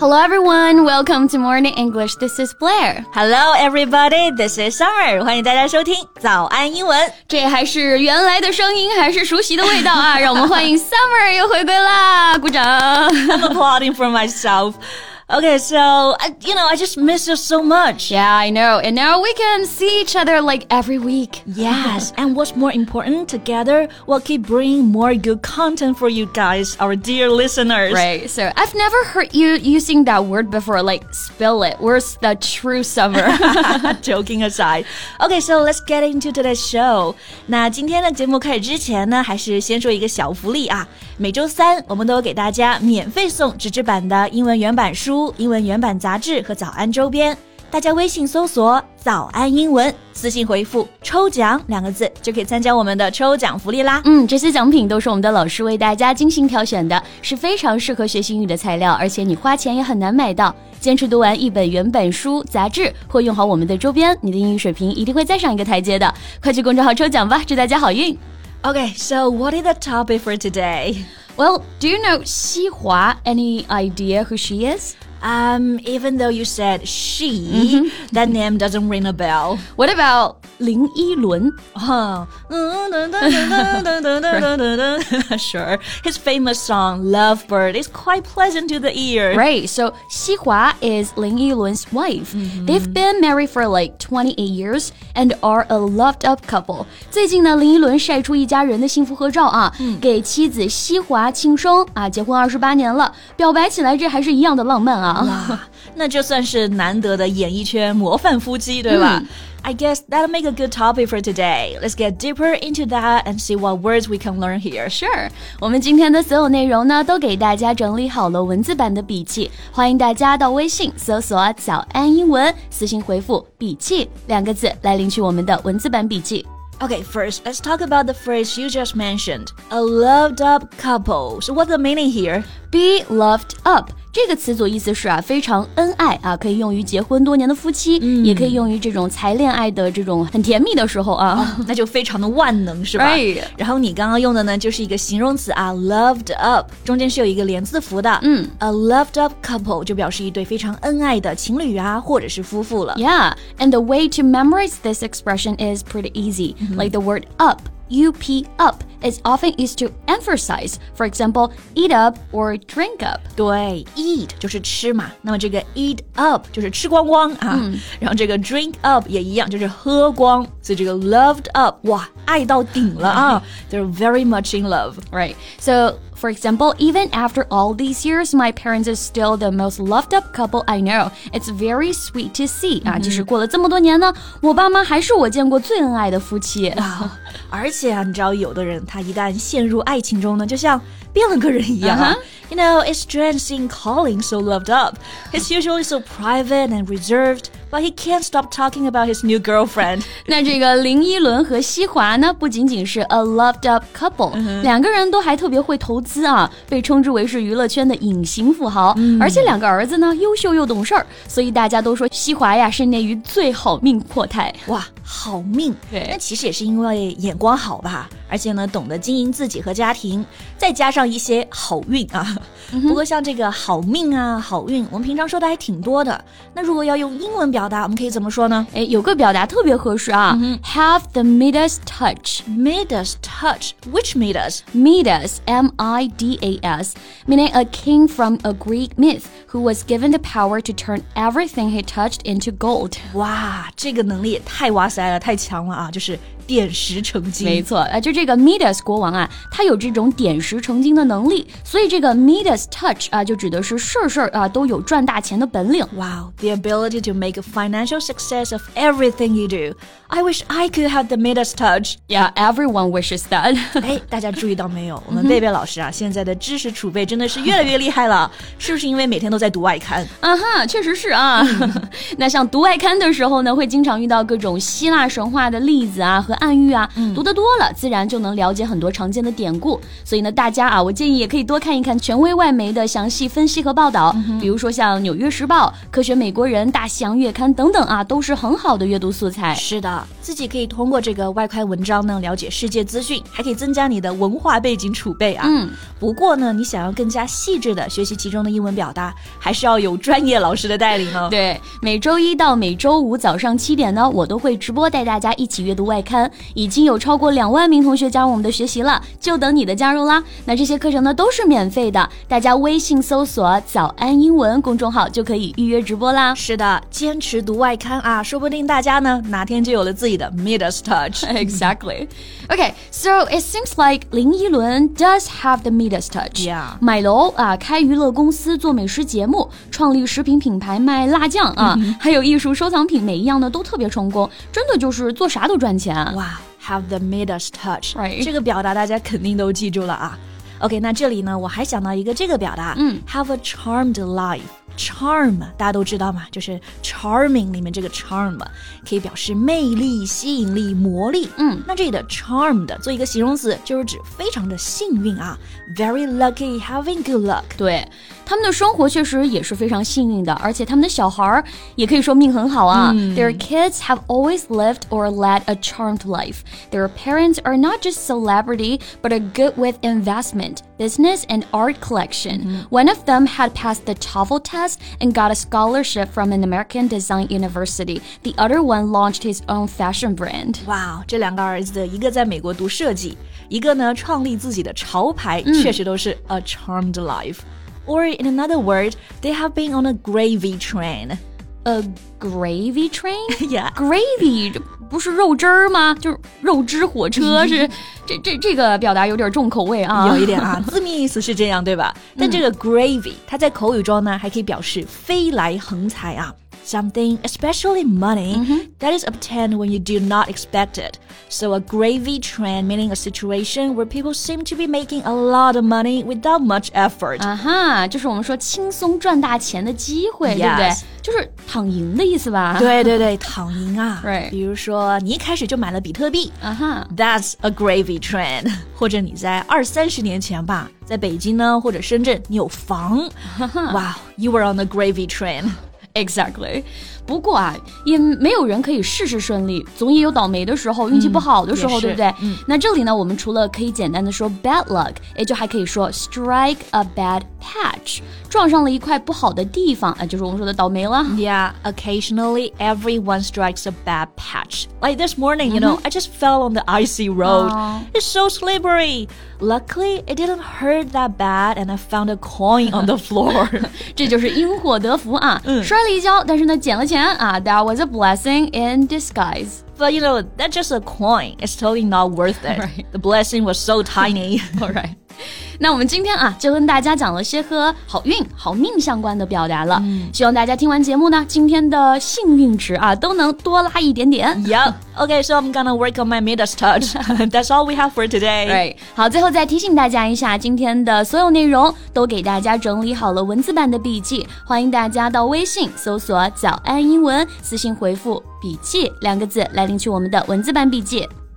Hello everyone, welcome to Morning English. This is Blair. Hello everybody, this is Summer. 欢迎大家收听早安英文。这还是原来的声音，还是熟悉的味道啊！让我们欢迎 Summer 又回归啦！鼓掌。I'm applauding for myself. Okay, so I, you know, I just miss you so much. Yeah, I know. And now we can see each other like every week. Yes, and what's more important, together we'll keep bringing more good content for you guys, our dear listeners. Right. So I've never heard you using that word before, like spill it. Where's the true summer? Joking aside. Okay, so let's get into today's show. 那今天的节目开始之前呢，还是先说一个小福利啊。每周三我们都给大家免费送纸质版的英文原版书。 英文原版杂志和早安周边，大家微信搜索“早安英文”，私信回复“抽奖”两个字，就可以参加我们的抽奖福利啦。嗯，这些奖品都是我们的老师为大家精心挑选的，是非常适合学习英语的材料，而且你花钱也很难买到。坚持读完一本原版书、杂志，或用好我们的周边，你的英语水平一定会再上一个台阶的。快去公众号抽奖吧，祝大家好运！Okay, so what is the topic for today? Well, do you know Xi Hua? Any idea who she is? Um, even though you said she, mm -hmm. that name doesn't ring a bell. What about Lin Yilun? Huh. sure. His famous song Lovebird is quite pleasant to the ear. Right. So Xihua is Lin Yilun's wife. Mm -hmm. They've been married for like 28 years and are a loved up couple. 最近呢，林依轮晒出一家人的幸福合照啊，嗯、给妻子西华庆生啊，结婚二十八年了，表白起来这还是一样的浪漫啊。 哇，那就算是难得的演艺圈模范夫妻，对吧？嗯 I guess that'll make a good topic for today. Let's get deeper into that and see what words we can learn here. Sure，我们今天的所有内容呢，都给大家整理好了文字版的笔记，欢迎大家到微信搜索“早安英文”，私信回复“笔记”两个字来领取我们的文字版笔记。Okay, first, let's talk about the phrase you just mentioned. A loved up couple. So, what's the meaning here? Be loved up. 这个词组意思是啊，非常恩爱啊，可以用于结婚多年的夫妻，嗯、也可以用于这种才恋爱的这种很甜蜜的时候啊，哦、那就非常的万能，是吧？Right. 然后你刚刚用的呢，就是一个形容词啊，loved up，中间是有一个连字符的。嗯，a loved up couple 就表示一对非常恩爱的情侣啊，或者是夫妇了。Yeah, and the way to memorize this expression is pretty easy. Like the word up. up up is often used to emphasize. For example, eat up or drink up. 对，eat 就是吃嘛，那么这个 eat up 就是吃光光啊，嗯、然后这个 drink up 也一样，就是喝光。所以这个 loved up，哇，爱到顶了啊！They're very much in love, right? So for example, even after all these years, my parents are still the most loved up couple I know. It's very sweet to see 啊，即使过了这么多年呢，我爸妈还是我见过最恩爱的夫妻。而且啊，你知道，有的人 他一旦陷入爱情中呢，就像变了个人一样啊。You know, it's strange seeing Colin so loved up. He's usually so private and reserved But he can't stop talking about his new girlfriend. 那这个林依轮和西华呢，不仅仅是 a loved up couple，、嗯、两个人都还特别会投资啊，被称之为是娱乐圈的隐形富豪。嗯、而且两个儿子呢，优秀又懂事儿，所以大家都说西华呀是内娱最好命阔太。哇，好命！对，那其实也是因为眼光好吧，而且呢懂得经营自己和家庭，再加上一些好运啊。不过像这个好命啊、好运，我们平常说的还挺多的。那如果要用英文表达，我们可以怎么说呢？哎，有个表达特别合适啊、嗯、，Have the Midas touch. Midas touch. Which Midas? Midas, M-I-D-A-S, meaning a king from a Greek myth who was given the power to turn everything he touched into gold. 哇，这个能力也太哇塞了，太强了啊！就是 点石成金。没错，啊，就这个 Midas 国王啊，他有这种点石成金的能力，所以这个 Midas touch 啊，就指的是事儿事儿啊都有赚大钱的本领。Wow, the ability to make a financial success of everything you do. I wish I could have the Midas touch. Yeah, everyone wishes that. 哎，大家注意到没有？我们贝贝老师啊，现在的知识储备真的是越来越厉害了，是不是因为每天都在读外刊？啊哈，确实是啊。那像读外刊的时候呢，会经常遇到各种希腊神话的例子啊和。暗喻啊。读得多了，自然就能了解很多常见的典故。所以呢，大家啊，我建议也可以多看一看权威外媒的详细分析和报道，比如说像《纽约时报》、《科学美国人》、《大西洋月刊》等等啊，都是很好的阅读素材。是的，自己可以通过这个外刊文章呢，了解世界资讯，还可以增加你的文化背景储备啊。嗯，不过呢，你想要更加细致的学习其中的英文表达，还是要有专业老师的带领哦。对，每周一到每周五早上七点呢，我都会直播带大家一起阅读外刊，已经有超过两万名同学加入我们的学习了，就等你的加入啦。那这些课程呢都是免费的，大家微信搜索“早安英文”公众号就可以预约直播啦。是的，坚持读外刊啊，说不定大家呢哪天就有了自己的 Midas Touch。Exactly. Okay, so it seems like 林依轮 does have the Midas touch. Yeah. 买楼啊，开娱乐公司做美食节目，创立食品品牌卖辣酱啊，还有艺术收藏品，每一样呢都特别成功，真的就是做啥都赚钱。哇、h a v e the Midas touch，、Right 这个表达大家肯定都记住了啊。OK，那这里呢，我还想到一个这个表达，嗯，have a charmed life。Charm 大家都知道嘛，就是 charming 里面这个 charm 可以表示魅力、吸引力、魔力。嗯，那这里的 charmed 做一个形容词，就是指非常的幸运啊，very lucky, having good luck。对，他们的生活确实也是非常幸运的，而且他们的小孩儿也可以说命很好啊。Their kids have always lived or led a charmed life. Their parents are not just celebrity, but are good with investment, business, and art collection. One of them had passed the TOEFL test and got a scholarship from an American design university. The other one launched his own fashion brand. 哇，这两个儿子，一个在美国读设计，一个呢创立自己的潮牌，确实都是 a charmed life。Or in another word, they have been on a gravy train. A gravy train? Yeah. gravy 这 不是肉汁儿吗？就是肉汁火车是这这这个表达有点重口味啊，有一点啊，字面意思是这样，对吧？但这个 gravy，它在口语中呢，还可以表示飞来横财啊。Something, especially money, that is obtained when you do not expect it. So a gravy train meaning a situation where people seem to be making a lot of money without much effort. 啊哈，就是我们说轻松赚大钱的机会对不对 Yes？就是躺赢的意思吧？对对对，躺赢啊 Right 比如说你一开始就买了比特币。啊哈， That's a gravy train，或者你在二三十年前吧，在北京呢或者深圳，你有房，哇、wow,，You were on a gravy train。 Exactly，不过啊，也没有人可以事事顺利，总也有倒霉的时候，运气不好的时候，也是对不对？那这里呢，我们除了可以简单的说 bad luck，也就还可以说 strike a bad patch，撞上了一块不好的地方啊，就是我们说的倒霉了。 Yeah, occasionally everyone strikes a bad patch. Like this morning, you know, I just fell on the icy road. Aw. It's so slippery. Luckily, it didn't hurt that bad, and I found a coin on the floor. 这就是因祸得福啊，摔了一跤，但是呢捡了钱 啊，That uh, was a blessing in disguise。but you know, that's just a coin. It's totally not worth it. Right. The blessing was so tiny. Alright，那我们今天啊就跟大家讲了些和好运、好命相关的表达了，希望大家听完节目呢，今天的幸运值啊都能多拉一点点。yep. Okay, so I'm gonna work on my Midas touch. That's all we have for today. Right，好，最后再提醒大家一下，今天的所有内容都给大家整理好了文字版的笔记，欢迎大家到微信搜索“早安英文”，私信回复“笔记”两个字来领取我们的文字版笔记。